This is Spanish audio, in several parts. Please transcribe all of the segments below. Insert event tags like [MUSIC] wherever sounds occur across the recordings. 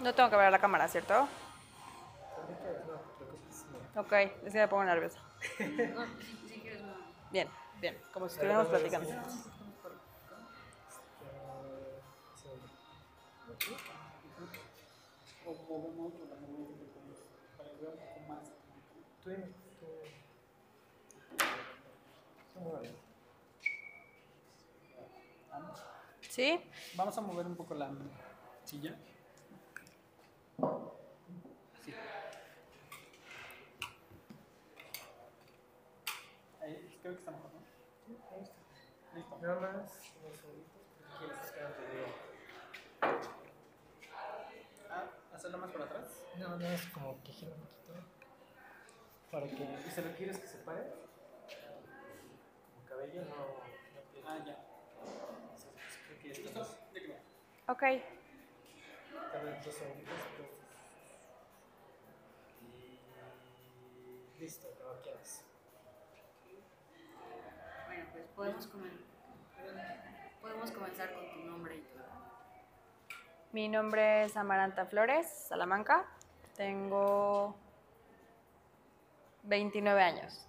No tengo que ver a la cámara, ¿cierto? Ok, es que me pongo nerviosa. [LAUGHS] Bien, bien, como si estuviéramos platicando. ¿Sí? Vamos a mover un poco la silla. Sí. Ahí, creo que está mejor, ¿no? Sí, ahí está. Listo. Nada más unos segunditos, porque quieres estar. Ah, hacerlo más para atrás. No, no, es como que gira un poquito. Para que. ¿Y se lo quieres que se pare? Como cabello no. no Ah, ya. Creo que ya está. Ok. Tarda dos segunditos. entonces. Y. Listo, como quieras. Bueno, pues podemos, comen- podemos comenzar con tu nombre y todo. Mi nombre es Amaranta Flores, Salamanca. Tengo 29 años.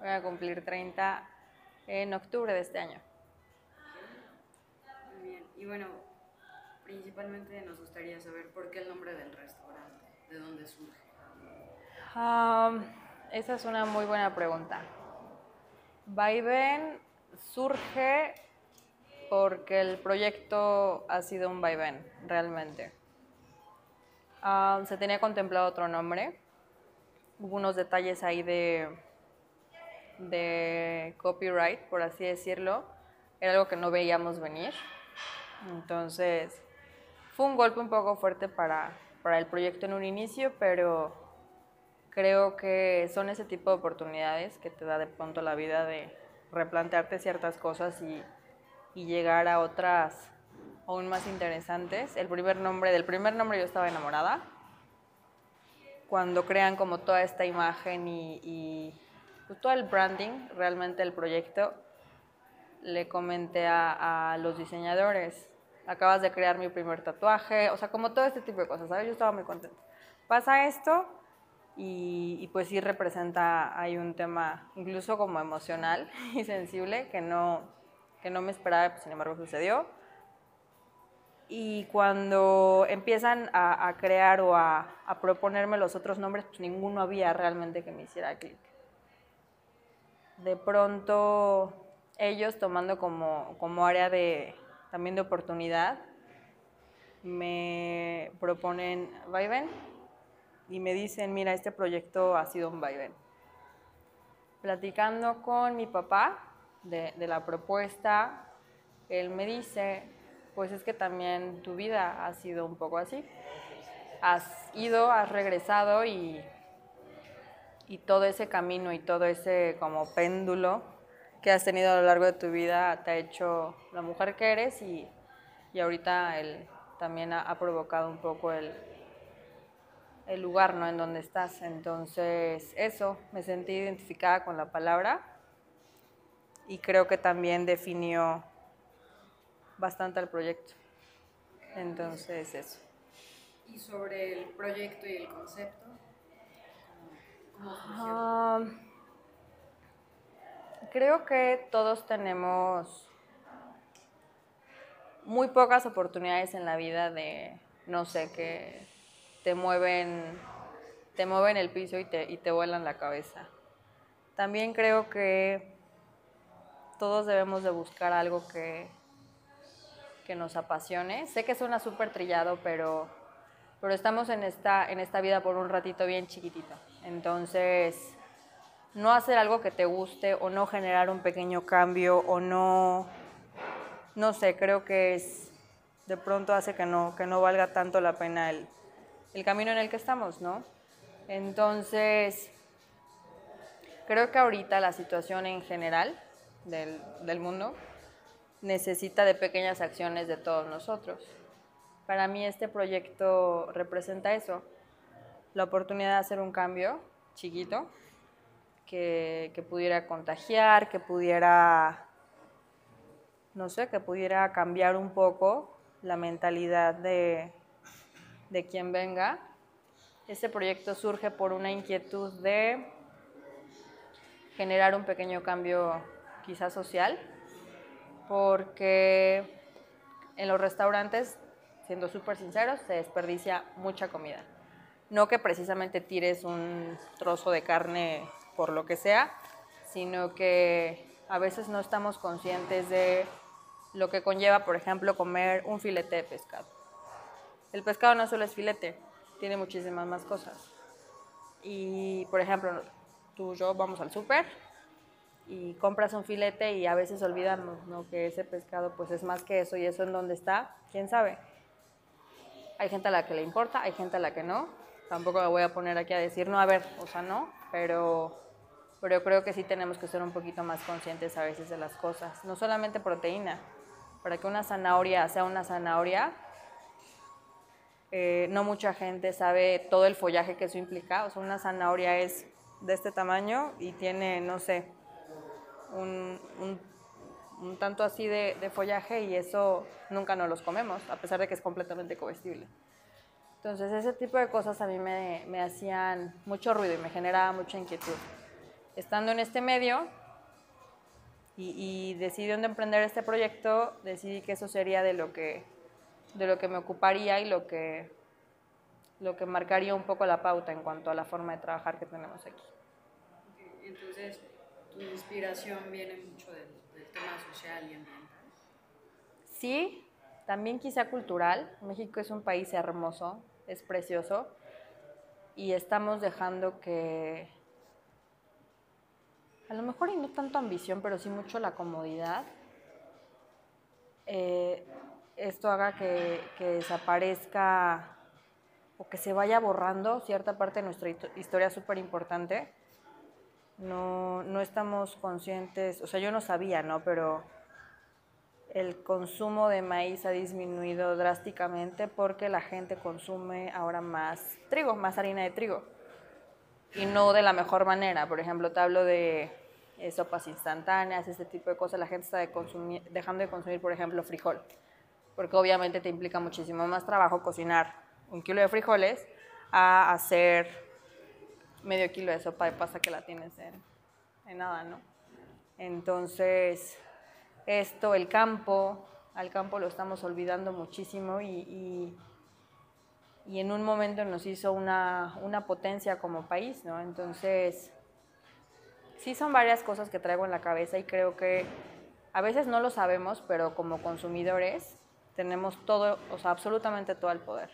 Voy a cumplir 30 en octubre de este año. Muy bien. Y bueno, principalmente nos gustaría saber por qué el nombre del restaurante, de dónde surge. Am, esa es una muy buena pregunta. Vaivén surge porque el proyecto ha sido un vaivén, realmente. Am, se tenía contemplado otro nombre. Hubo unos detalles ahí de, de copyright, por así decirlo. Era algo que no veíamos venir. Entonces, fue un golpe un poco fuerte para, para el proyecto en un inicio, pero creo que son ese tipo de oportunidades que te da de pronto la vida de replantearte ciertas cosas y, y llegar a otras aún más interesantes. El primer nombre, del primer nombre yo estaba enamorada. Cuando crean como toda esta imagen y, y pues, todo el branding realmente del proyecto, le comenté a, a los diseñadores, acabas de crear mi primer tatuaje, o sea, como todo este tipo de cosas, ¿sabes? Yo estaba muy contenta. Pasa esto y, y pues sí representa, hay un tema incluso como emocional [LAUGHS] y sensible que no, que no me esperaba, pues, sin embargo sucedió. Y cuando empiezan a, a crear o a, a proponerme los otros nombres, pues ninguno había realmente que me hiciera clic. De pronto ellos tomando como, como área de, también de oportunidad, me proponen vaivén y me dicen, mira, este proyecto ha sido un vaivén. Platicando con mi papá de, de la propuesta, él me dice, pues es que también tu vida ha sido un poco así. Has ido, has regresado y, y todo ese camino y todo ese como péndulo que has tenido a lo largo de tu vida te ha hecho la mujer que eres y, y ahorita él también ha, ha provocado un poco el, el lugar ¿no? en donde estás. Entonces, eso, me sentí identificada con la palabra y creo que también definió bastante el proyecto. Entonces, eso. Y sobre el proyecto y el concepto. Ah, creo que todos tenemos muy pocas oportunidades en la vida de, no sé, que te mueven, te mueven el piso y te, y te vuelan la cabeza. También creo que todos debemos de buscar algo que, que nos apasione. Sé que suena súper trillado, pero, pero estamos en esta, en esta vida por un ratito bien chiquitito. Entonces, no hacer algo que te guste o no generar un pequeño cambio o no, no sé, creo que es, de pronto hace que no, que no valga tanto la pena el, el camino en el que estamos, ¿no? Entonces, creo que ahorita la situación en general del, mundo necesita de pequeñas acciones de todos nosotros. Para mí este proyecto representa eso, la oportunidad de hacer un cambio chiquito que, que pudiera contagiar, que pudiera, no sé, que pudiera cambiar un poco la mentalidad de, de quien venga. Este proyecto surge por una inquietud de generar un pequeño cambio quizás social, porque en los restaurantes, siendo súper sinceros, se desperdicia mucha comida. No que precisamente tires un trozo de carne por lo que sea, sino que a veces no estamos conscientes de lo que conlleva, por ejemplo, comer un filete de pescado. El pescado no solo es filete, tiene muchísimas más cosas. Y, por ejemplo, tú y yo vamos al súper y compras un filete y a veces olvidamos ¿no? que ese pescado pues es más que eso y eso en dónde está, quién sabe. Hay gente a la que le importa, hay gente a la que no. Tampoco me voy a poner aquí a decir, no, a ver, o sea, no, pero, pero creo que sí tenemos que ser un poquito más conscientes a veces de las cosas. No solamente proteína, para que una zanahoria sea una zanahoria, eh, no mucha gente sabe todo el follaje que eso implica. O sea, una zanahoria es de este tamaño y tiene, no sé, un, tanto así de, follaje y eso nunca nos los comemos, a pesar de que es completamente comestible. Entonces ese tipo de cosas a mí me, me hacían mucho ruido y me generaba mucha inquietud. Estando en este medio y, y decidiendo emprender este proyecto, decidí que eso sería de lo que, de lo que me ocuparía y lo que, lo que marcaría un poco la pauta en cuanto a la forma de trabajar que tenemos aquí. Entonces, tu inspiración viene mucho del, del, tema social y ambiental. Sí, también quizá cultural. México es un país hermoso, es precioso y estamos dejando que, a lo mejor y no tanto ambición, pero sí mucho la comodidad, eh, esto haga que, que desaparezca o que se vaya borrando cierta parte de nuestra historia súper importante no, no estamos conscientes, o sea, yo no sabía, ¿no? Pero el consumo de maíz ha disminuido drásticamente porque la gente consume ahora más trigo, más harina de trigo. Y no de la mejor manera. Por ejemplo, te hablo de eh, sopas instantáneas, este tipo de cosas. La gente está dejando de consumir, por ejemplo, frijol. Porque obviamente te implica muchísimo más trabajo cocinar un kilo de frijoles a hacer medio kilo de sopa de pasta que la tienes en, en nada, ¿no? Entonces, esto, el campo, al campo lo estamos olvidando muchísimo y, y, y en un momento nos hizo una, una, potencia como país, ¿no? Entonces, sí son varias cosas que traigo en la cabeza y creo que a veces no lo sabemos, pero como consumidores tenemos todo, o sea, absolutamente todo el poder.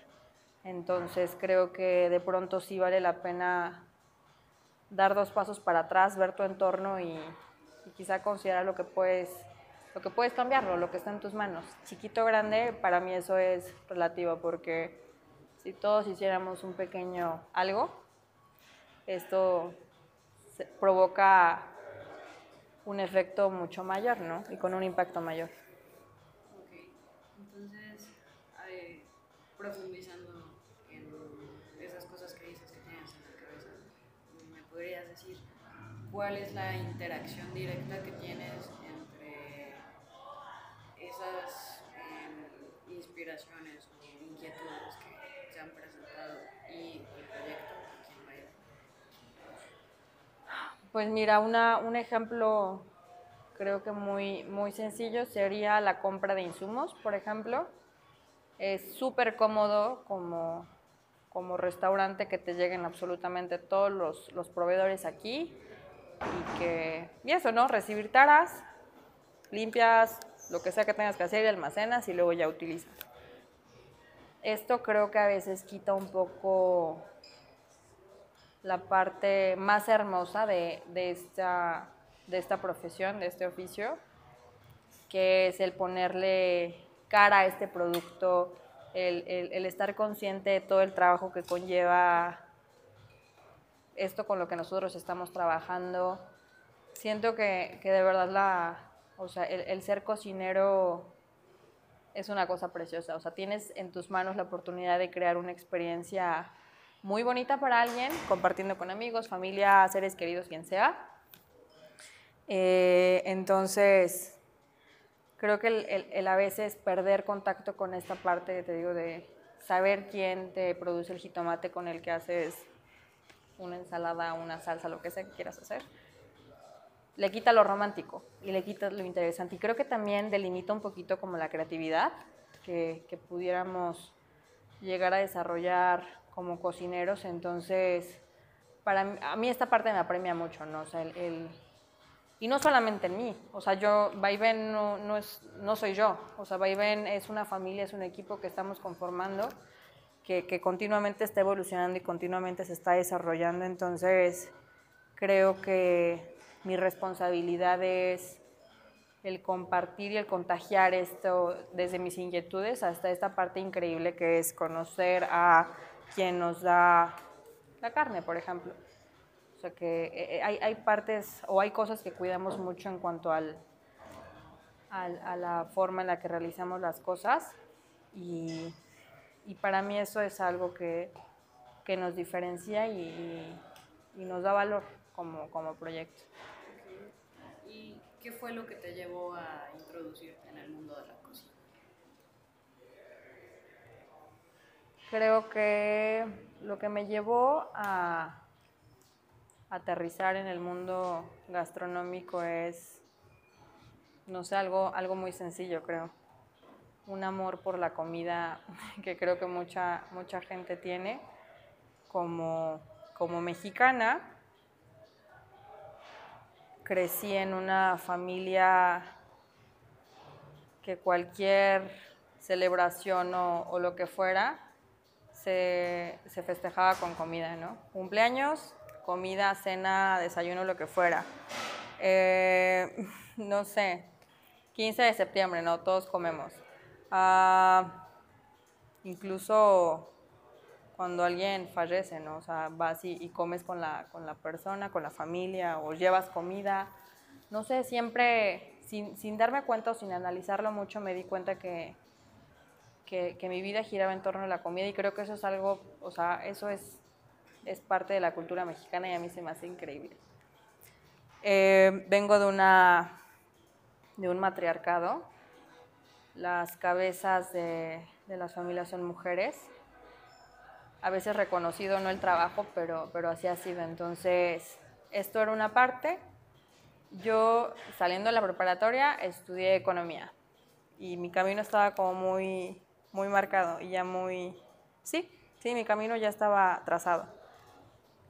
Entonces, creo que de pronto sí vale la pena dar dos pasos para atrás, ver tu entorno y, quizá considerar lo que puedes lo que puedes cambiarlo, lo que está en tus manos. Chiquito o grande, para mí eso es relativo, porque si todos hiciéramos un pequeño algo, esto provoca un efecto mucho mayor, ¿no? Y con un impacto mayor. Ok, entonces, eh, profundizando en esas cosas que dices que tienes en la cabeza, ¿me podrías decir cuál es la interacción directa que tienes esas eh, inspiraciones o inquietudes que se han presentado y el proyecto? Pues mira, un ejemplo creo que muy, muy sencillo sería la compra de insumos, por ejemplo. Es súper cómodo como, como restaurante que te lleguen absolutamente todos los, los proveedores aquí y que, y eso, ¿no? Recibir taras, limpias, lo que sea que tengas que hacer y almacenas y luego ya utilizas. Esto creo que a veces quita un poco la parte más hermosa de, de, esta, de esta profesión, de este oficio, que es el ponerle cara a este producto, el, el, el estar consciente de todo el trabajo que conlleva esto con lo que nosotros estamos trabajando. Siento que, que de verdad la, o sea, el, el, ser cocinero es una cosa preciosa. O sea, tienes en tus manos la oportunidad de crear una experiencia muy bonita para alguien, compartiendo con amigos, familia, seres queridos, quien sea. Eh, entonces, creo que el, el, a veces perder contacto con esta parte, te digo, de saber quién te produce el jitomate con el que haces una ensalada, una salsa, lo que sea que quieras hacer, le quita lo romántico y le quita lo interesante. Y creo que también delimita un poquito como la creatividad que, que pudiéramos llegar a desarrollar como cocineros. Entonces, para mí, a mí esta parte me apremia mucho, ¿no? O sea, el, el- y no solamente en mí, o sea, yo, Vaivén no, no, es, no soy yo, o sea, Vaivén es una familia, es un equipo que estamos conformando, que, que continuamente está evolucionando y continuamente se está desarrollando, entonces creo que mi responsabilidad es el compartir y el contagiar esto desde mis inquietudes hasta esta parte increíble que es conocer a quien nos da la carne, por ejemplo. O sea que eh, hay, hay partes o hay cosas que cuidamos mucho en cuanto al, al- a la forma en la que realizamos las cosas y, y para mí eso es algo que, que nos diferencia y, y nos da valor como, como proyecto. ¿Y qué fue lo que te llevó a introducirte en el mundo de la cocina? Creo que lo que me llevó a aterrizar en el mundo gastronómico es, no sé, algo, algo muy sencillo, creo. Un amor por la comida [LAUGHS] que creo que mucha, mucha gente tiene como, como mexicana. Crecí en una familia que cualquier celebración o, lo que fuera se, se festejaba con comida, ¿no? Cumpleaños, comida, cena, desayuno, lo que fuera. Eh, no sé, 15 de septiembre, ¿no? Todos comemos. Ah, incluso cuando alguien fallece, ¿no? O sea, vas y, comes con la, con la persona, con la familia, o llevas comida. No sé, siempre, sin, sin darme cuenta o sin analizarlo mucho, me di cuenta que, que, que mi vida giraba en torno a la comida y creo que eso es algo, o sea, eso es, es parte de la cultura mexicana y a mí se me hace increíble. Eh, vengo de, una, de un matriarcado, las cabezas de, de las familias son mujeres, a veces reconocido no el trabajo, pero, pero así ha sido. Entonces, esto era una parte. Yo, saliendo de la preparatoria, estudié economía y mi camino estaba como muy, muy marcado y ya muy... Sí, sí, mi camino ya estaba trazado.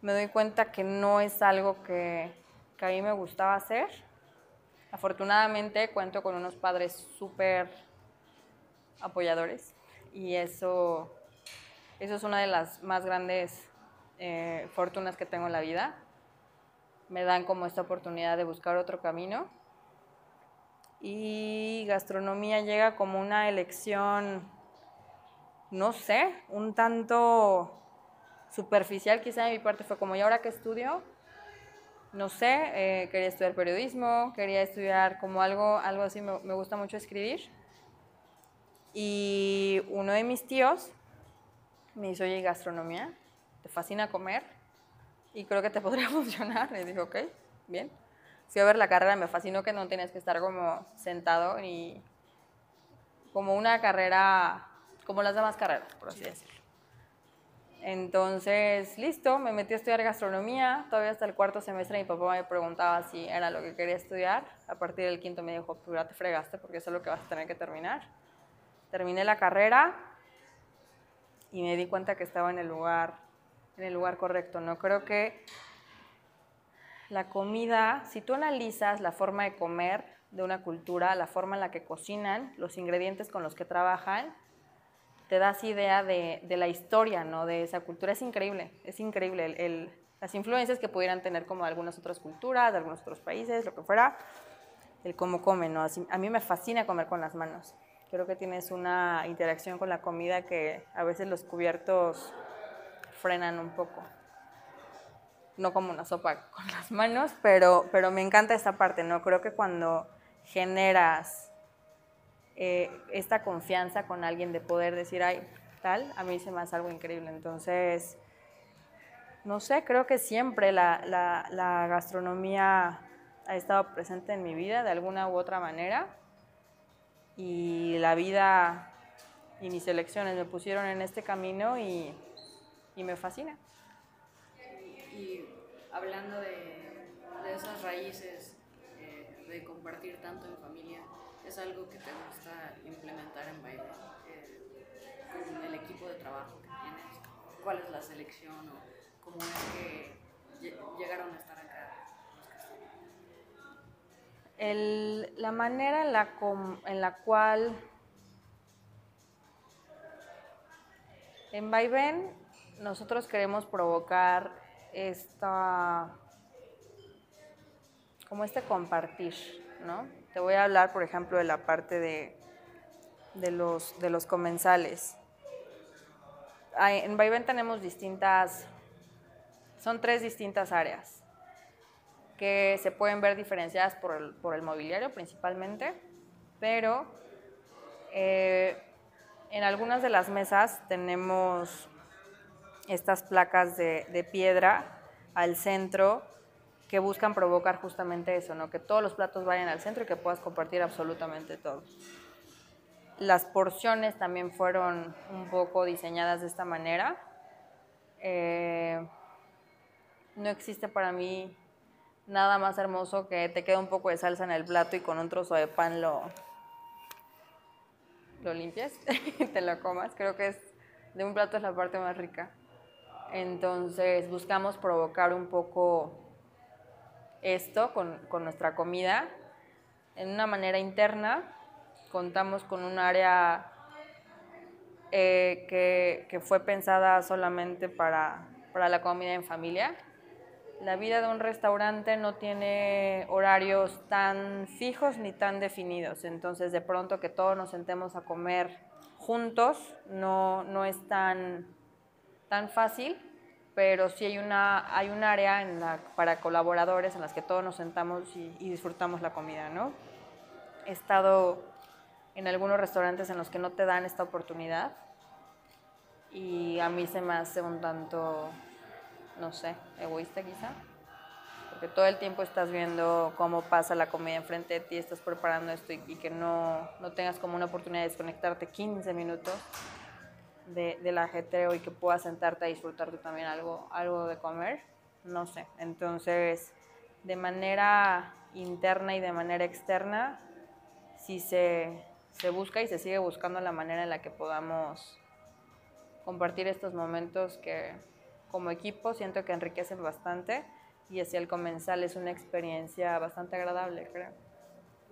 Me doy cuenta que no es algo que, que a mí me gustaba hacer. Afortunadamente cuento con unos padres súper apoyadores y eso, eso es una de las más grandes eh, fortunas que tengo en la vida. Me dan como esta oportunidad de buscar otro camino y gastronomía llega como una elección, no sé, un tanto superficial quizá de mi parte. Fue como, ¿y ahora qué estudio? No sé, eh, quería estudiar periodismo, quería estudiar como algo, algo así, me, me gusta mucho escribir. Y uno de mis tíos me dice, oye, gastronomía, ¿te fascina comer? Y creo que te [LAUGHS] podría funcionar. Le dije, ok, bien fui a ver la carrera, me fascinó que no tenías que estar como sentado y como una carrera, como las demás carreras, por así decirlo. Entonces, listo, me metí a estudiar gastronomía, todavía hasta el cuarto semestre mi papá me preguntaba si era lo que quería estudiar, a partir del quinto me dijo, pues ya te fregaste porque eso es lo que vas a tener que terminar. Terminé la carrera y me di cuenta que estaba en el lugar, en el lugar correcto, ¿no? Creo que la comida, si tú analizas la forma de comer de una cultura, la forma en la que cocinan, los ingredientes con los que trabajan, te das idea de, de la historia ¿no? de esa cultura. Es increíble, es increíble las influencias que pudieran tener como algunas otras culturas, de algunos otros países, lo que fuera, el cómo comen. ¿no? A mí me fascina comer con las manos. Creo que tienes una interacción con la comida que a veces los cubiertos frenan un poco no como una sopa con las manos, pero, pero me encanta esta parte, ¿no? Creo que cuando generas eh, esta confianza con alguien de poder decir, ay, tal, a mí se me hace algo increíble. Entonces, no sé, creo que siempre la, la, la gastronomía ha estado presente en mi vida de alguna u otra manera y la vida y mis elecciones me pusieron en este camino y, y me fascina. Y hablando de, de esas raíces, eh, de compartir tanto en familia, ¿es algo que te gusta implementar en baile? Eh, con el equipo de trabajo que tienes, ¿cuál es la selección o cómo es que lle- llegaron a estar acá? El- la manera en la, com- en la cual en Vaivén nosotros queremos provocar esta como este compartir, ¿no? Te voy a hablar, por ejemplo, de la parte de, de los, de los comensales. En Vaivén tenemos distintas, son tres distintas áreas que se pueden ver diferenciadas por el, por el mobiliario principalmente, pero eh, en algunas de las mesas tenemos estas placas de, de piedra al centro que buscan provocar justamente eso, ¿no? que todos los platos vayan al centro y que puedas compartir absolutamente todo. Las porciones también fueron un poco diseñadas de esta manera. Eh, no existe para mí nada más hermoso que te quede un poco de salsa en el plato y con un trozo de pan lo, lo limpies [LAUGHS] y te lo comas. Creo que de un plato es la parte más rica. Entonces buscamos provocar un poco esto con, con nuestra comida en una manera interna. Contamos con un área eh, que, que fue pensada solamente para, para la comida en familia. La vida de un restaurante no tiene horarios tan fijos ni tan definidos, entonces de pronto que todos nos sentemos a comer juntos no, no es tan, tan fácil, pero sí hay, una, hay un área en la, para colaboradores en las que todos nos sentamos y, y disfrutamos la comida, ¿no? He estado en algunos restaurantes en los que no te dan esta oportunidad y a mí se me hace un tanto no sé, egoísta quizá, porque todo el tiempo estás viendo cómo pasa la comida enfrente de ti, estás preparando esto y, y que no, no tengas como una oportunidad de desconectarte 15 minutos de, del ajetreo y que puedas sentarte a disfrutar tú también algo, algo de comer, no sé. Entonces, de manera interna y de manera externa, sí se, se busca y se sigue buscando la manera en la que podamos compartir estos momentos que como equipo siento que enriquecen bastante y hacia el comensal es una experiencia bastante agradable, creo.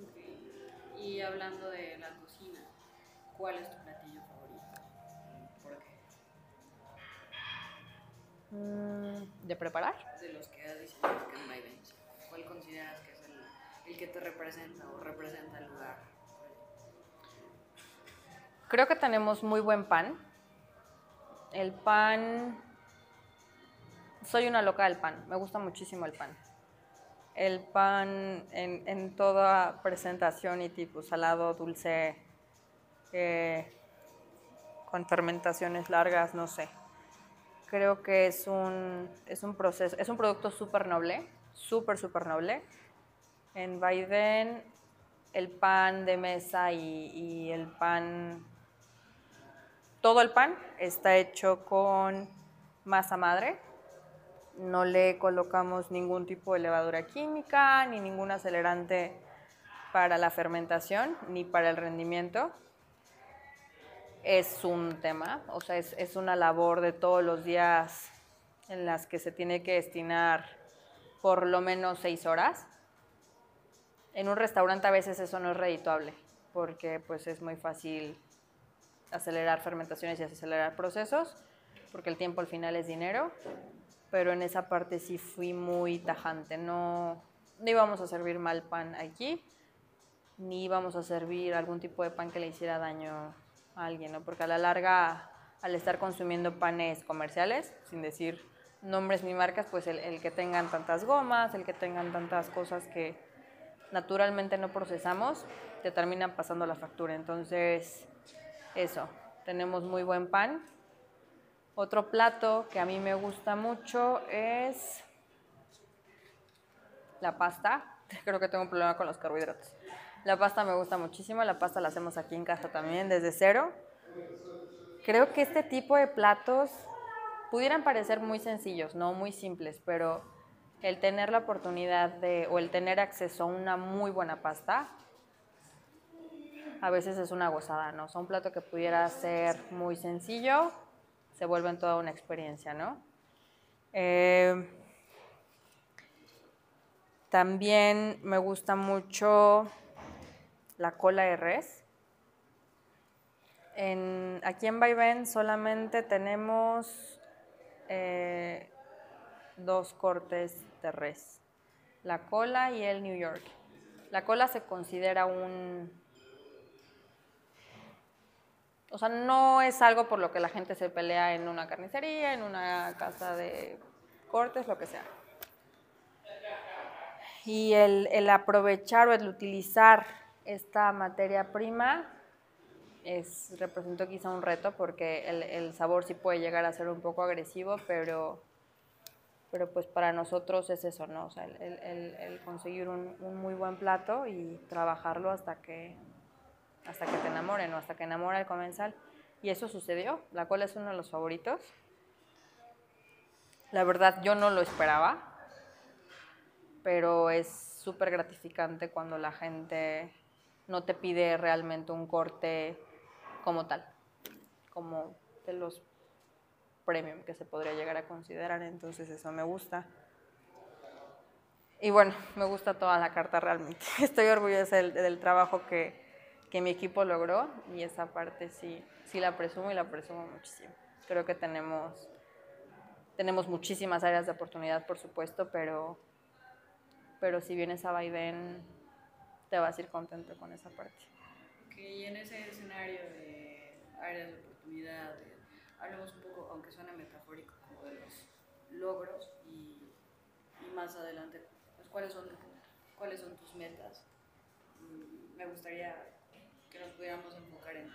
Ok. Y hablando de la cocina, ¿cuál es tu ¿De preparar? De los que has diseñado acá en Vivens, ¿cuál consideras que es el, el que te representa o representa el lugar? Creo que tenemos muy buen pan. El pan... Soy una loca del pan, me gusta muchísimo el pan. El pan en, en toda presentación y tipo, salado, dulce, eh, con fermentaciones largas, no sé. Creo que es un, es un proceso, es un producto súper noble, súper, súper noble. En Biden el pan de mesa y, y el pan, todo el pan está hecho con masa madre. No le colocamos ningún tipo de levadura química ni ningún acelerante para la fermentación ni para el rendimiento. Es un tema, o sea, es, es una labor de todos los días en las que se tiene que destinar por lo menos seis horas. En un restaurante a veces eso no es redituable, porque pues es muy fácil acelerar fermentaciones y acelerar procesos, porque el tiempo al final es dinero, pero en esa parte sí fui muy tajante, no, no íbamos a servir mal pan aquí, ni íbamos a servir algún tipo de pan que le hiciera daño alguien, ¿no? porque a la larga, al estar consumiendo panes comerciales, sin decir nombres ni marcas, pues el, el que tengan tantas gomas, el que tengan tantas cosas que naturalmente no procesamos, te terminan pasando la factura. Entonces, eso, tenemos muy buen pan. Otro plato que a mí me gusta mucho es la pasta. [LAUGHS] Creo que tengo un problema con los carbohidratos. La pasta me gusta muchísimo, la pasta la hacemos aquí en casa también, desde cero. creo que este tipo de platos pudieran parecer muy sencillos, no muy simples, pero el tener la oportunidad de, o el tener acceso a una muy buena pasta, a veces es una gozada, ¿no? O un plato que pudiera ser muy sencillo, se vuelve en toda una experiencia, ¿no? Eh, también me gusta mucho la cola de res. En, aquí en Vaivén solamente tenemos eh, dos cortes de res, la cola y el New York. La cola se considera un... O sea, no es algo por lo que la gente se pelea en una carnicería, en una casa de cortes, lo que sea. Y el, el aprovechar o el utilizar esta materia prima es, representó quizá un reto porque el, el, sabor sí puede llegar a ser un poco agresivo, pero, pero pues para nosotros es eso, ¿no? O sea, el, el, el conseguir un, un, muy buen plato y trabajarlo hasta que, hasta que te enamoren o hasta que enamora el comensal. Y eso sucedió. La cola es uno de los favoritos. La verdad, yo no lo esperaba, pero es súper gratificante cuando la gente no te pide realmente un corte como tal, como de los premium que se podría llegar a considerar, entonces eso me gusta. Y bueno, me gusta toda la carta realmente. [LAUGHS] Estoy orgullosa del, trabajo que, que, mi equipo logró y esa parte sí, sí la presumo y la presumo muchísimo. Creo que tenemos, tenemos muchísimas áreas de oportunidad, por supuesto, pero, pero si vienes a Vaivén te vas a ir contento con esa parte. Ok, y en ese escenario de áreas de oportunidad, de, hablemos un poco, aunque suene metafórico, como de los logros y, y más adelante, pues, ¿cuáles, son, ¿cuáles son tus metas? Mm, me gustaría que nos pudiéramos enfocar en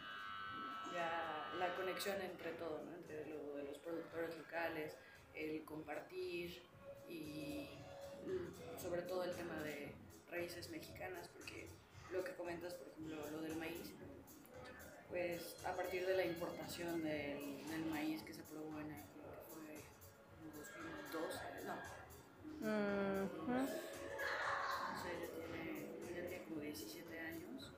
ya la conexión entre todo, ¿no? entre lo de los productores locales, el compartir y sobre todo el tema de raíces mexicanas, porque lo que comentas, por ejemplo, lo del maíz, pues a partir de la importación del, del maíz que se probó en el, fue en 2012, no. Mm -hmm. O sea, ya tiene, ya tiene como 17 años.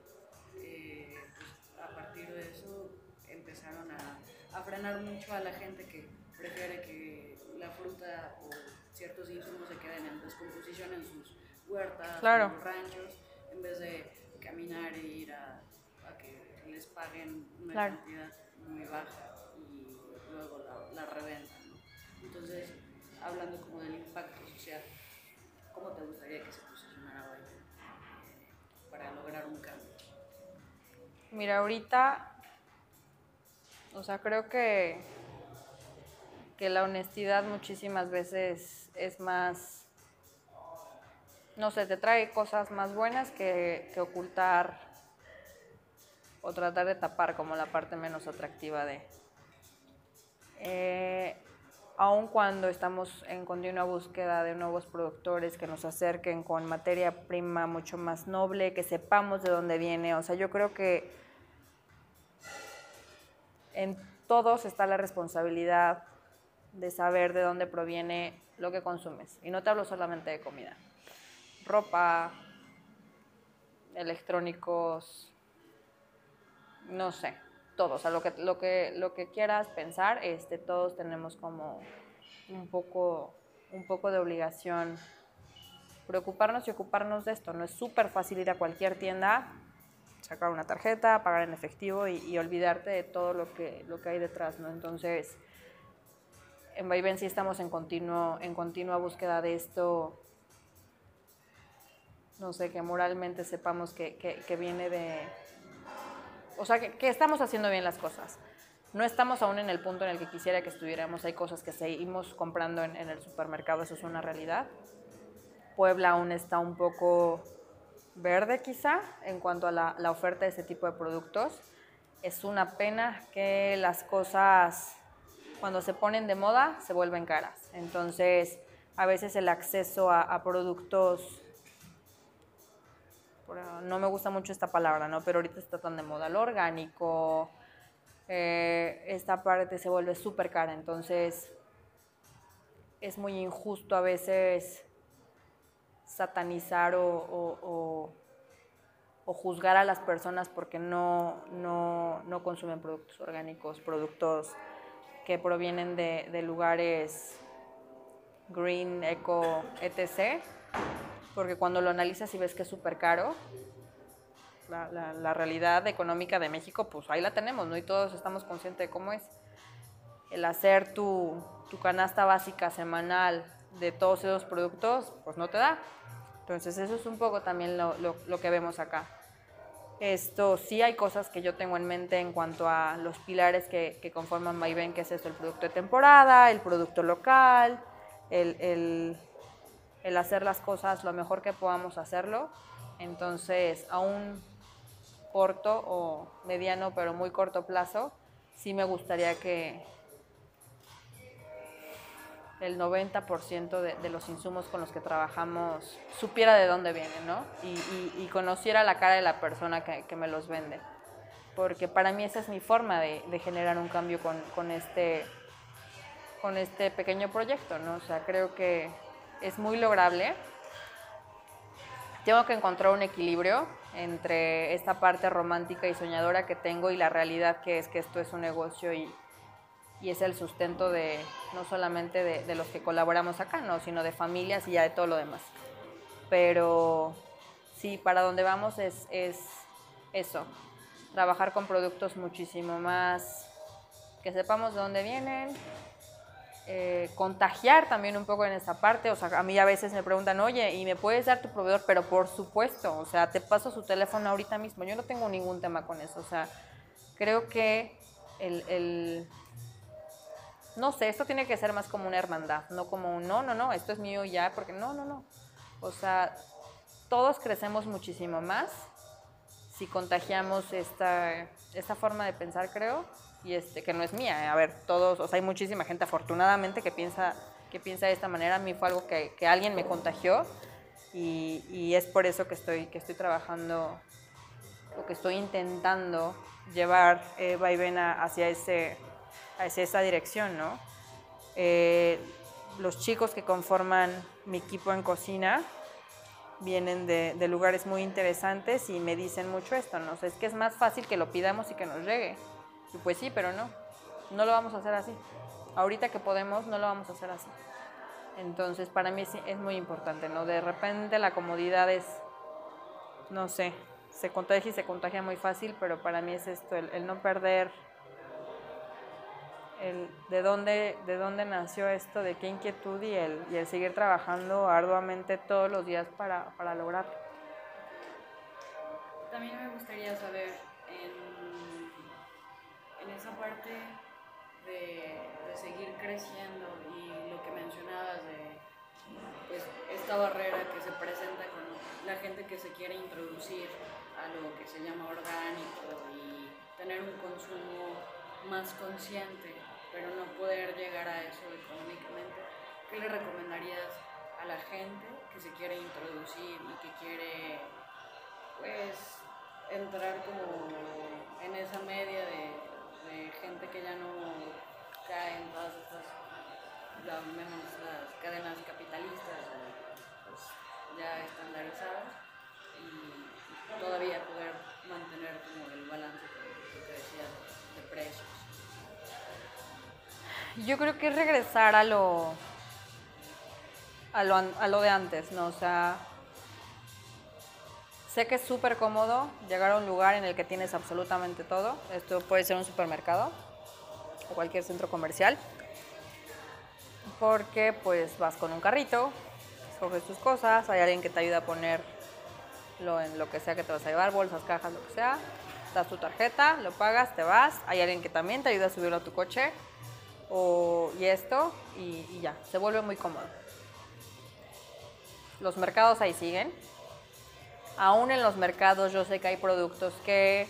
Eh, pues a partir de eso empezaron a, a frenar mucho a la gente que prefiere que la fruta o ciertos insumos se queden en descomposición en sus huertas, claro. en los ranchos, en vez de caminar e ir a, a que les paguen una Claro. cantidad muy baja y luego la, la reventan. ¿no? Entonces, hablando como del impacto social, ¿cómo te gustaría que se posicionara eh, para lograr un cambio? Mira, ahorita, o sea, creo que, que la honestidad muchísimas veces es más, no sé, te trae cosas más buenas que, que ocultar o tratar de tapar como la parte menos atractiva de. Eh, aun cuando estamos en continua búsqueda de nuevos productores que nos acerquen con materia prima mucho más noble, que sepamos de dónde viene. O sea, yo creo que en todos está la responsabilidad de saber de dónde proviene lo que consumes. Y no te hablo solamente de comida. Ropa, electrónicos, no sé, todo, o sea, lo que, lo que, lo que quieras pensar, este, todos tenemos como un poco, un poco de obligación preocuparnos y ocuparnos de esto. No es súper fácil ir a cualquier tienda, sacar una tarjeta, pagar en efectivo y, olvidarte de todo lo que, lo que hay detrás, ¿no? Entonces, en Vaivén sí estamos en, continuo, en continua búsqueda de esto, no sé, que moralmente sepamos que, que, viene de, o sea, que, que, estamos haciendo bien las cosas. No estamos aún en el punto en el que quisiera que estuviéramos. Hay cosas que seguimos comprando en, el supermercado, eso es una realidad. Puebla aún está un poco verde quizá en cuanto a la, la oferta de ese tipo de productos. Es una pena que las cosas cuando se ponen de moda se vuelven caras. Entonces, a veces el acceso a productos no me gusta mucho esta palabra, ¿no? Pero ahorita está tan de moda lo orgánico, eh, esta parte se vuelve súper cara. Entonces, es muy injusto a veces satanizar o, o- o- o juzgar a las personas porque no, no- no consumen productos orgánicos, productos que provienen de, de lugares green, eco, etc. Porque cuando lo analizas y ves que es súper caro, la, la- la realidad económica de México, pues ahí la tenemos, ¿no? Y todos estamos conscientes de cómo es. El hacer tu, tu canasta básica semanal de todos esos productos, pues no te da. Entonces eso es un poco también lo, lo- lo que vemos acá. Esto sí hay cosas que yo tengo en mente en cuanto a los pilares que, que conforman Vaivén, que es esto, el producto de temporada, el producto local, el, el- el hacer las cosas lo mejor que podamos hacerlo. Entonces, a un corto o mediano, pero muy corto plazo, sí me gustaría que el 90% de, de los insumos con los que trabajamos supiera de dónde vienen, ¿no? Y, y- y conociera la cara de la persona que, que me los vende. Porque para mí esa es mi forma de, de generar un cambio con, con este, con este pequeño proyecto, ¿no? O sea, creo que es muy lograble. Tengo que encontrar un equilibrio entre esta parte romántica y soñadora que tengo y la realidad que es que esto es un negocio y, y es el sustento de no solamente de, de los que colaboramos acá, no, sino de familias y ya de todo lo demás. Pero sí, para donde vamos es, es eso, trabajar con productos muchísimo más que sepamos de dónde vienen, eh, contagiar también un poco en esa parte. O sea, a mí a veces me preguntan, oye, ¿y me puedes dar tu proveedor? Pero por supuesto, o sea, te paso su teléfono ahorita mismo. Yo no tengo ningún tema con eso. O sea, creo que el, el- no sé, esto tiene que ser más como una hermandad, no como un, no, no, no, esto es mío ya, porque no, no, no. O sea, todos crecemos muchísimo más si contagiamos esta, esta forma de pensar, creo, y este, que no es mía. ¿eh? A ver, todos, o sea, hay muchísima gente afortunadamente que piensa, que piensa de esta manera. A mí fue algo que, que alguien me contagió y, es por eso que estoy, que estoy trabajando o que estoy intentando llevar eh, Vaivena hacia, ese, hacia esa dirección, ¿no? Eh, los chicos que conforman mi equipo en cocina vienen de, lugares muy interesantes y me dicen mucho esto, ¿no? O es que es más fácil que lo pidamos y que nos llegue. Y pues sí, pero no, no lo vamos a hacer así. Ahorita que podemos, no lo vamos a hacer así. Entonces, para mí es, es muy importante, ¿no? De repente la comodidad es, no sé, se contagia y se contagia muy fácil, pero para mí es esto, el, no perder el de dónde, de dónde nació esto, de qué inquietud y el, y el seguir trabajando arduamente todos los días para, para lograrlo. También me gustaría saber en esa parte de, seguir creciendo y lo que mencionabas de pues, esta barrera que se presenta con la gente que se quiere introducir a lo que se llama orgánico y tener un consumo más consciente, pero no poder llegar a eso económicamente. ¿Qué le recomendarías a la gente que se quiere introducir y que quiere pues entrar como en esa media de, gente que ya no cae en todas estas llamemos las cadenas capitalistas pues, ya estandarizadas y todavía poder mantener como el balance que, que te decía de, precios. Yo creo que es regresar a lo, a lo, a lo de antes, ¿no? O sea, sé que es súper cómodo llegar a un lugar en el que tienes absolutamente todo. Esto puede ser un supermercado o cualquier centro comercial. Porque pues vas con un carrito, escoges tus cosas, hay alguien que te ayuda a ponerlo en lo que sea que te vas a llevar, bolsas, cajas, lo que sea. Das tu tarjeta, lo pagas, te vas. Hay alguien que también te ayuda a subirlo a tu coche o, y esto, y, y ya, se vuelve muy cómodo. Los mercados ahí siguen. Aún en los mercados yo sé que hay productos que,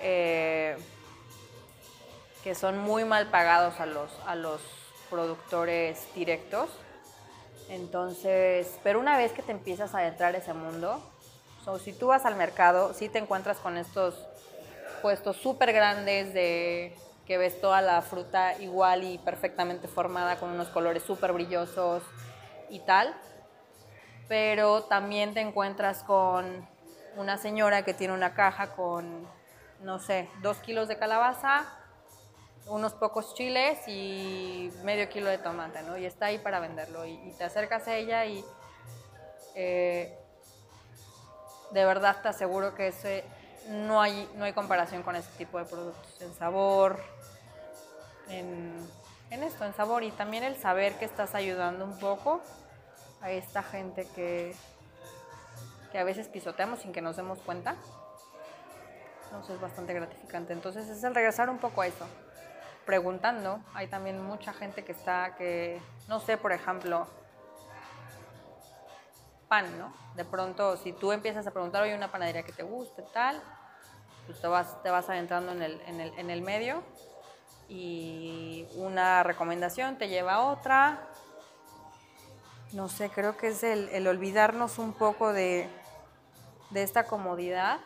eh, que son muy mal pagados a los, a los productores directos. Entonces, pero una vez que te empiezas a adentrar ese mundo, so, si tú vas al mercado, sí te encuentras con estos puestos súper grandes de que ves toda la fruta igual y perfectamente formada con unos colores súper brillosos y tal. Pero también te encuentras con una señora que tiene una caja con, no sé, dos kilos de calabaza, unos pocos chiles y medio kilo de tomate, ¿no? Y está ahí para venderlo. Y, te acercas a ella y eh, de verdad te aseguro que ese, no, hay, no hay comparación con ese tipo de productos. En sabor, en esto, en sabor. Y también el saber que estás ayudando un poco a esta gente que, que a veces pisoteamos sin que nos demos cuenta. Sé, es bastante gratificante. Entonces es el regresar un poco a eso preguntando. Hay también mucha gente que está, que, no sé, por ejemplo, pan, ¿no? De pronto, si tú empiezas a preguntar, oye, una panadería que te guste, tal, pues te vas, te vas adentrando en el, en, el, en el medio y una recomendación te lleva a otra. No sé, creo que es el, el olvidarnos un poco de, de esta comodidad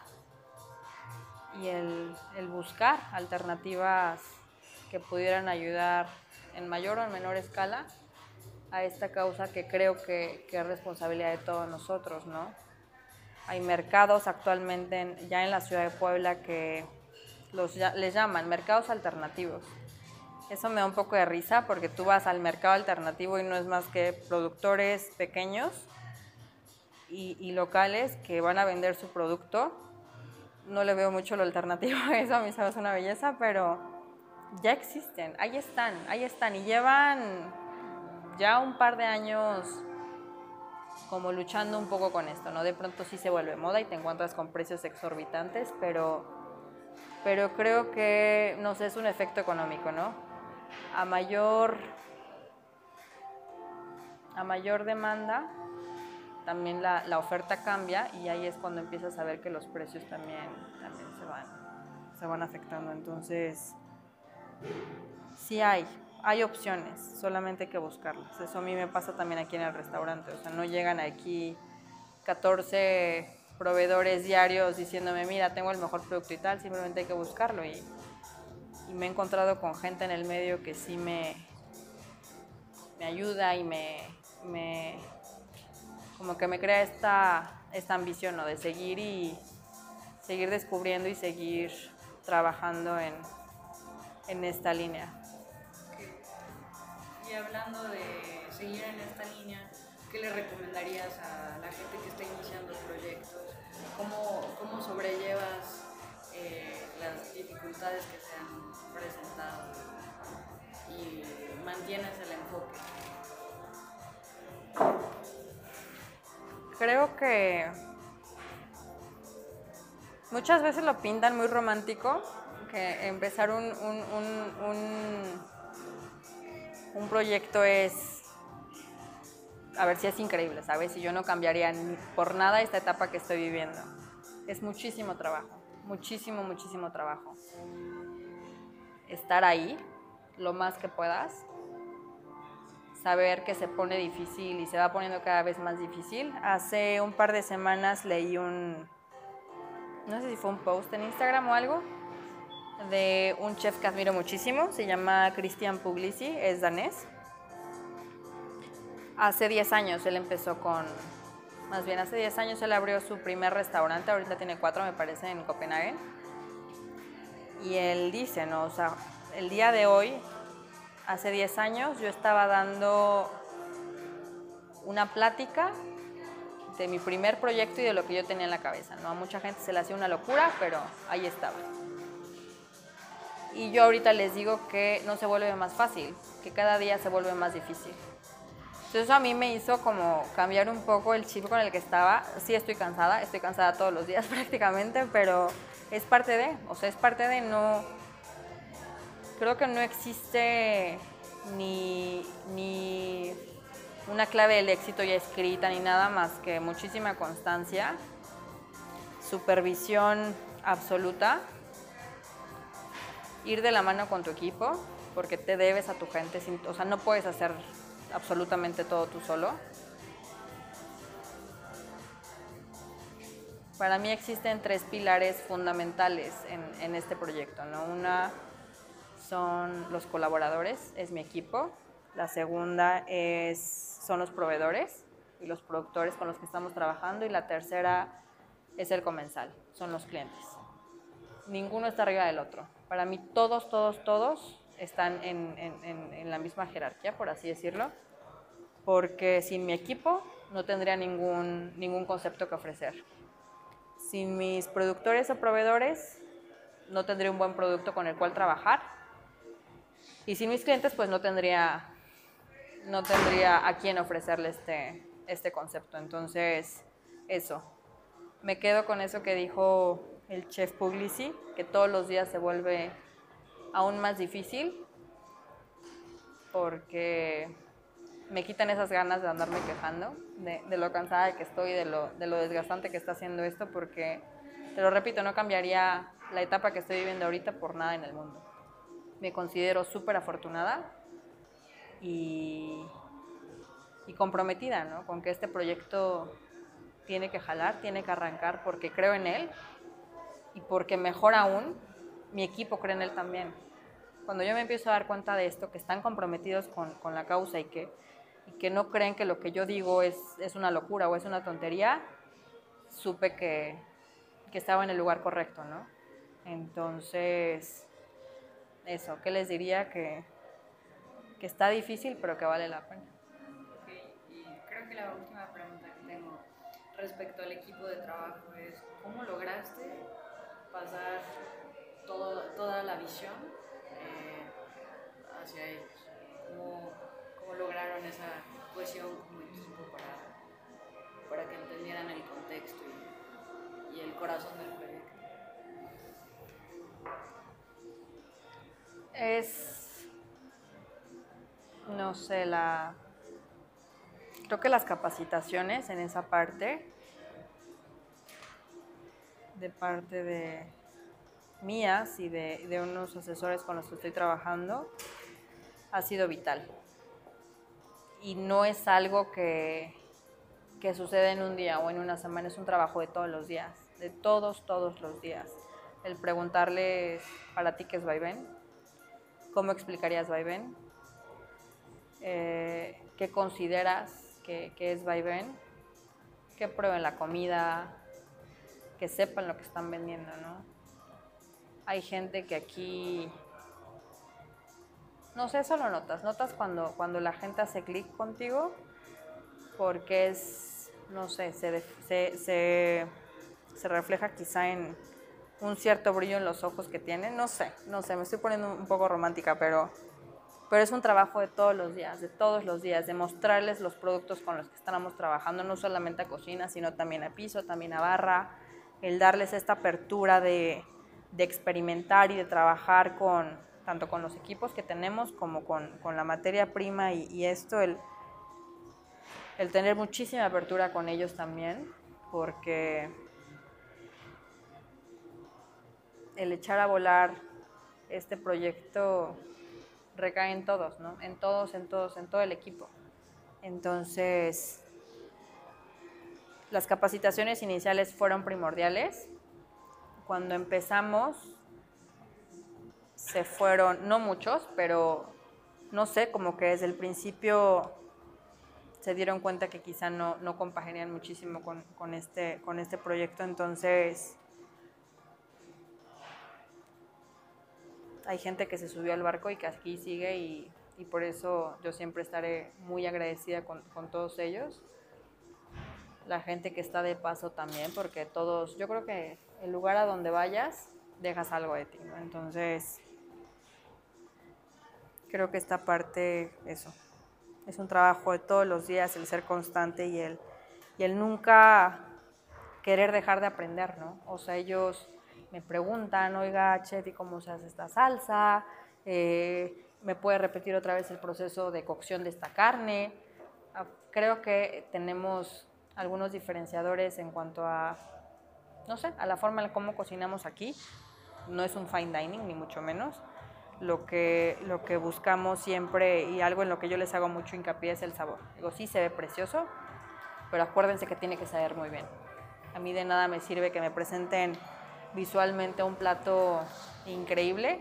y el, el buscar alternativas que pudieran ayudar en mayor o en menor escala a esta causa que creo que, que es responsabilidad de todos nosotros, ¿no? Hay mercados actualmente en- ya en la ciudad de Puebla que los, les llaman mercados alternativos. Eso me da un poco de risa porque tú vas al mercado alternativo y no es más que productores pequeños y, locales que van a vender su producto. No le veo mucho lo alternativo a eso, a mí se una belleza, pero ya existen, ahí están, ahí están y llevan ya un par de años como luchando un poco con esto, ¿no? De pronto sí se vuelve moda y te encuentras con precios exorbitantes, pero, pero creo que, no sé, es un efecto económico, ¿no? A mayor, a mayor demanda, también la, la oferta cambia y ahí es cuando empiezas a ver que los precios también, también se, van, se van afectando. Entonces, sí hay, hay opciones, solamente hay que buscarlas. Eso a mí me pasa también aquí en el restaurante, o sea, no llegan aquí 14 proveedores diarios diciéndome, mira, tengo el mejor producto y tal, simplemente hay que buscarlo. Y, y me he encontrado con gente en el medio que sí me, me ayuda y me, me- como que me crea esta, esta ambición ¿no? de seguir y seguir descubriendo y seguir trabajando en, en esta línea. Y hablando de seguir en esta línea, ¿qué le recomendarías a la gente que está iniciando proyectos? ¿Cómo, cómo sobrellevas eh, las dificultades que se han presentado y mantienes el enfoque? Creo que muchas veces lo pintan muy romántico, que empezar un, un, un, un, proyecto es, a ver si es increíble, ¿sabes? Y yo no cambiaría ni por nada esta etapa que estoy viviendo. Es muchísimo trabajo, muchísimo, muchísimo trabajo. Estar ahí lo más que puedas, saber que se pone difícil y se va poniendo cada vez más difícil. Hace un par de semanas leí un, no sé si fue un post en Instagram o algo, de un chef que admiro muchísimo, se llama Christian Puglisi, es danés. Hace 10 años él empezó con, más bien hace 10 años él abrió su primer restaurante, ahorita tiene cuatro me parece en Copenhague. Y él dice, ¿no? O sea, el día de hoy hace 10 años yo estaba dando una plática de mi primer proyecto y de lo que yo tenía en la cabeza. ¿no? A mucha gente se le hacía una locura, pero ahí estaba. Y yo ahorita les digo que no se vuelve más fácil, que cada día se vuelve más difícil. Entonces eso a mí me hizo como cambiar un poco el chip con el que estaba. Sí estoy cansada, estoy cansada todos los días [LAUGHS] prácticamente, pero es parte de, o sea, es parte de no creo que no existe ni, ni una clave del éxito ya escrita ni nada más que muchísima constancia, supervisión absoluta, ir de la mano con tu equipo, porque te debes a tu gente, o sea, no puedes hacer absolutamente todo tú solo. Para mí existen tres pilares fundamentales en, en este proyecto, ¿no? Una son los colaboradores, es mi equipo. La segunda es, son los proveedores y los productores con los que estamos trabajando. Y la tercera es el comensal, son los clientes. Ninguno está arriba del otro. Para mí todos, todos, todos están en, en- en la misma jerarquía, por así decirlo, porque sin mi equipo no tendría ningún, ningún concepto que ofrecer. Sin mis productores o proveedores no tendría un buen producto con el cual trabajar. Y sin mis clientes pues no tendría, no tendría a quién ofrecerle este, este concepto. Entonces, eso. Me quedo con eso que dijo el chef Puglisi, que todos los días se vuelve aún más difícil porque me quitan esas ganas de andarme quejando, de, lo cansada que estoy, de lo, de lo desgastante que está haciendo esto, porque, te lo repito, no cambiaría la etapa que estoy viviendo ahorita por nada en el mundo. Me considero súper afortunada y, comprometida ¿no? con que este proyecto tiene que jalar, tiene que arrancar, porque creo en él y porque mejor aún, mi equipo cree en él también. Cuando yo me empiezo a dar cuenta de esto, que están comprometidos con la causa y que, y que no creen que lo que yo digo es, es una locura o es una tontería, supe que, que estaba en el lugar correcto, ¿no? Entonces, eso, ¿qué les diría? Que, que está difícil, pero que vale la pena. Ok, y creo que la última pregunta que tengo respecto al equipo de trabajo es, ¿cómo lograste pasar todo- toda la visión eh, hacia ellos? ¿Cómo, lograron esa cohesión como equipo para, para que entendieran el contexto y, y el corazón del proyecto? Es, no sé, la... Creo que las capacitaciones en esa parte, de parte de mías y de, de unos asesores con los que estoy trabajando, ha sido vital. Y no es algo que, que sucede en un día o en una semana, es un trabajo de todos los días, de todos, todos los días. El preguntarles para ti qué es vaivén, ¿Cómo explicarías vaivén? Eh, ¿Qué consideras que, que es vaivén? Que prueben la comida, que sepan lo que están vendiendo, ¿no? Hay gente que aquí, no sé, eso lo notas, notas cuando, cuando la gente hace clic contigo, porque es, no sé, se, se, se, refleja quizá en un cierto brillo en los ojos que tienen, no sé, no sé, me estoy poniendo un poco romántica, pero, pero es un trabajo de todos los días, de todos los días, de mostrarles los productos con los que estamos trabajando, no solamente a cocina, sino también a piso, también a barra, el darles esta apertura de, de experimentar y de trabajar con tanto con los equipos que tenemos como con, con la materia prima y, esto, el, el tener muchísima apertura con ellos también, porque el echar a volar este proyecto recae en todos, ¿no? En todos, en todos, en todo el equipo. Entonces, las capacitaciones iniciales fueron primordiales. Cuando empezamos, se fueron, no muchos, pero no sé, como que desde el principio se dieron cuenta que quizá no, no compaginían muchísimo con, con este, con este proyecto. Entonces, hay gente que se subió al barco y que aquí sigue y, y por eso yo siempre estaré muy agradecida con, con todos ellos. La gente que está de paso también, porque todos, yo creo que el lugar a donde vayas, dejas algo de ti, ¿no? Entonces, creo que esta parte, eso, es un trabajo de todos los días, el ser constante y el, y el nunca querer dejar de aprender, ¿no? O sea, ellos me preguntan, oiga, Chet, ¿y cómo se hace esta salsa? Eh, ¿Me puede repetir otra vez el proceso de cocción de esta carne? Ah, Creo que tenemos algunos diferenciadores en cuanto a, no sé, a la forma en cómo cocinamos aquí. No es un fine dining, ni mucho menos. Lo que, lo que buscamos siempre y algo en lo que yo les hago mucho hincapié es el sabor. Digo, sí se ve precioso, pero acuérdense que tiene que saber muy bien. A mí de nada me sirve que me presenten visualmente un plato increíble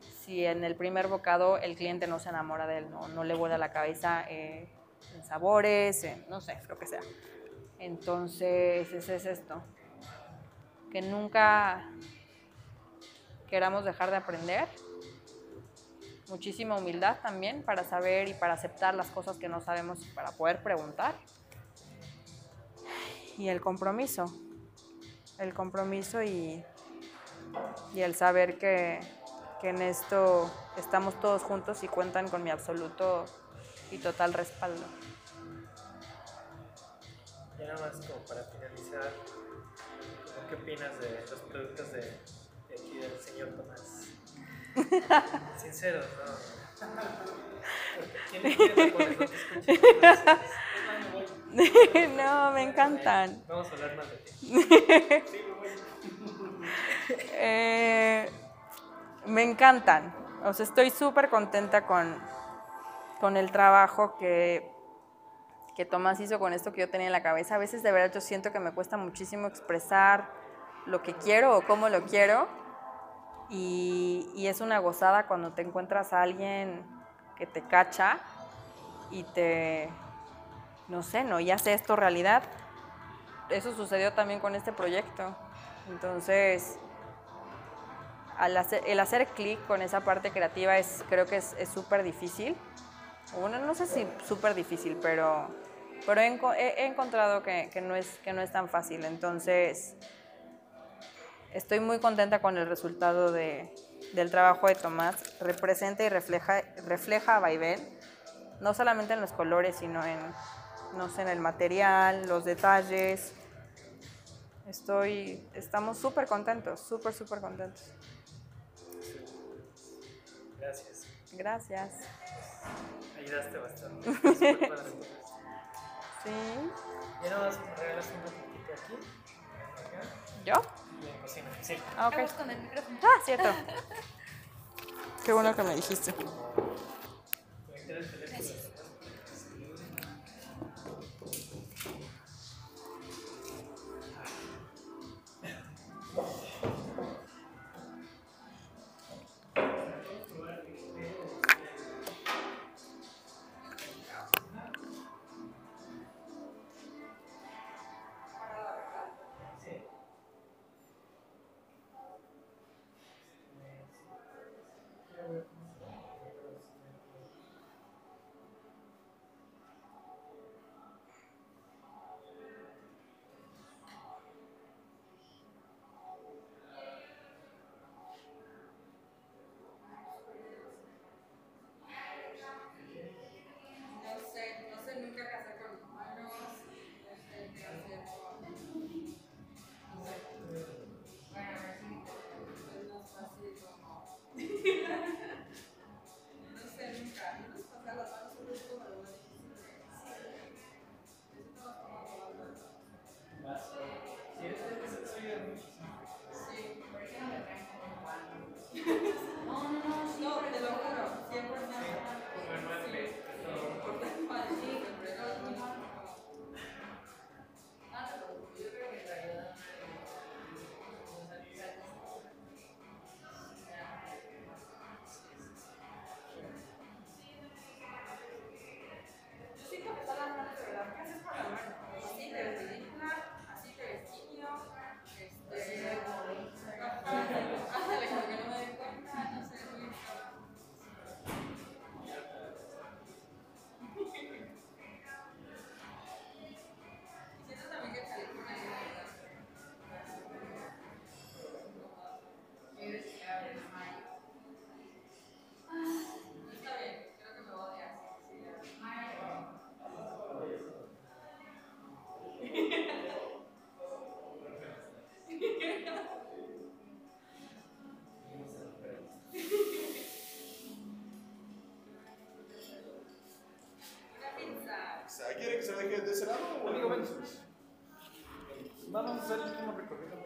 si en el primer bocado el cliente no se enamora de él, no, no le vuela la cabeza eh, en sabores, no sé, lo que sea. Entonces, ese es esto. Que nunca queramos dejar de aprender. Muchísima humildad también para saber y para aceptar las cosas que no sabemos y para poder preguntar. Y el compromiso. El compromiso y, y el saber que, que en esto estamos todos juntos y cuentan con mi absoluto y total respaldo. Y nada más como para finalizar, ¿cómo ¿qué opinas de los productos de aquí del señor Tomás? Sinceros, ¿no? [LAUGHS] [LAUGHS] No, me encantan. Vamos a hablar más de ti. [LAUGHS] Eh, me encantan. O sea, estoy súper contenta con, con el trabajo que, que Tomás hizo con esto que yo tenía en la cabeza. A veces de verdad yo siento que me cuesta muchísimo expresar lo que quiero o cómo lo quiero. Y, es una gozada cuando te encuentras a alguien que te cacha y te, no sé, no, y hace esto realidad. Eso sucedió también con este proyecto. Entonces, al hacer, el hacer clic con esa parte creativa es, creo que es súper difícil. Bueno, no sé si súper difícil, pero, he, enco- he- he encontrado que no es, que no es tan fácil. Entonces, estoy muy contenta con el resultado de- del trabajo de Tomás. Representa y refleja, refleja a Vaivén, no solamente en los colores, sino en, no sé, en el material, los detalles. Estoy, estamos súper contentos, súper, súper contentos. Gracias. Gracias. Ayudaste bastante. [LAUGHS] Sí. Y nada más me regalas un poquito aquí. ¿Yo? Cocina. Sí. Ah, ok. Vamos con el micrófono. Ah, cierto. [LAUGHS] Qué bueno que me dijiste. ¿Quiere que se deje de ese lado? Amigo, ven. Vamos a hacer el último recorrido,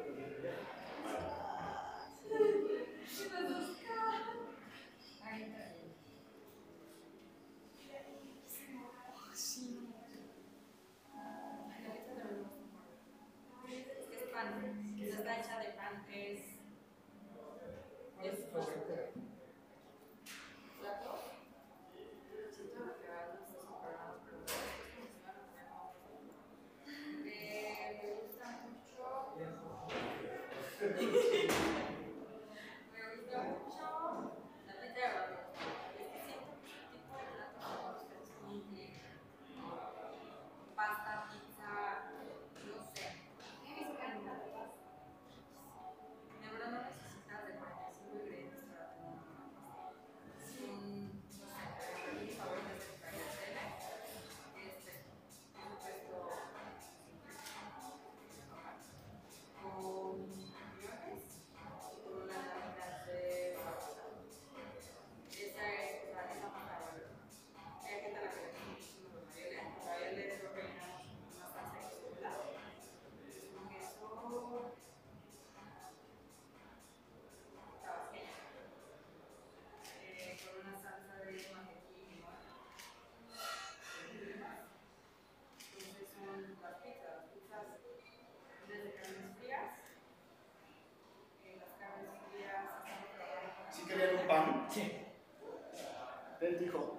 dijo.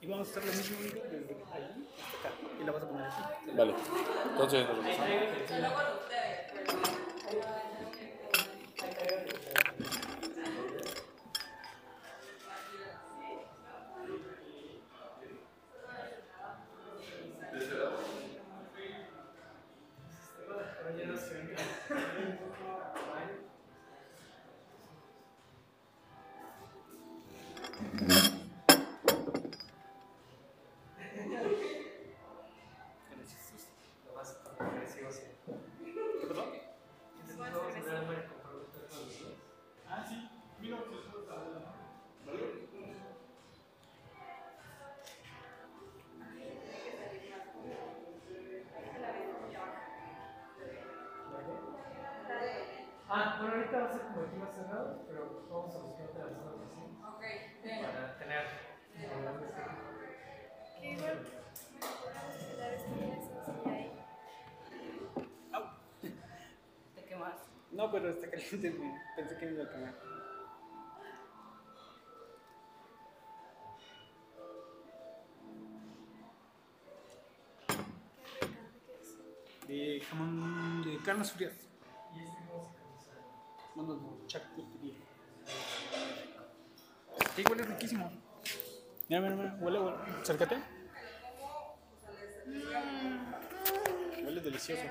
Y vamos a. Y la vas a poner así. Vale. Entonces. Ah, bueno, ahorita va a ser como aquí más cerrado, pero vamos a buscar otras. Ok, bien. Para tener. ¿Te quemas? No, pero está caliente, pensé que me iba a quemar. De jamón de carnes frías. Que huele riquísimo. Mira, mira. Huele, huele. Acércate. Mm. Huele delicioso.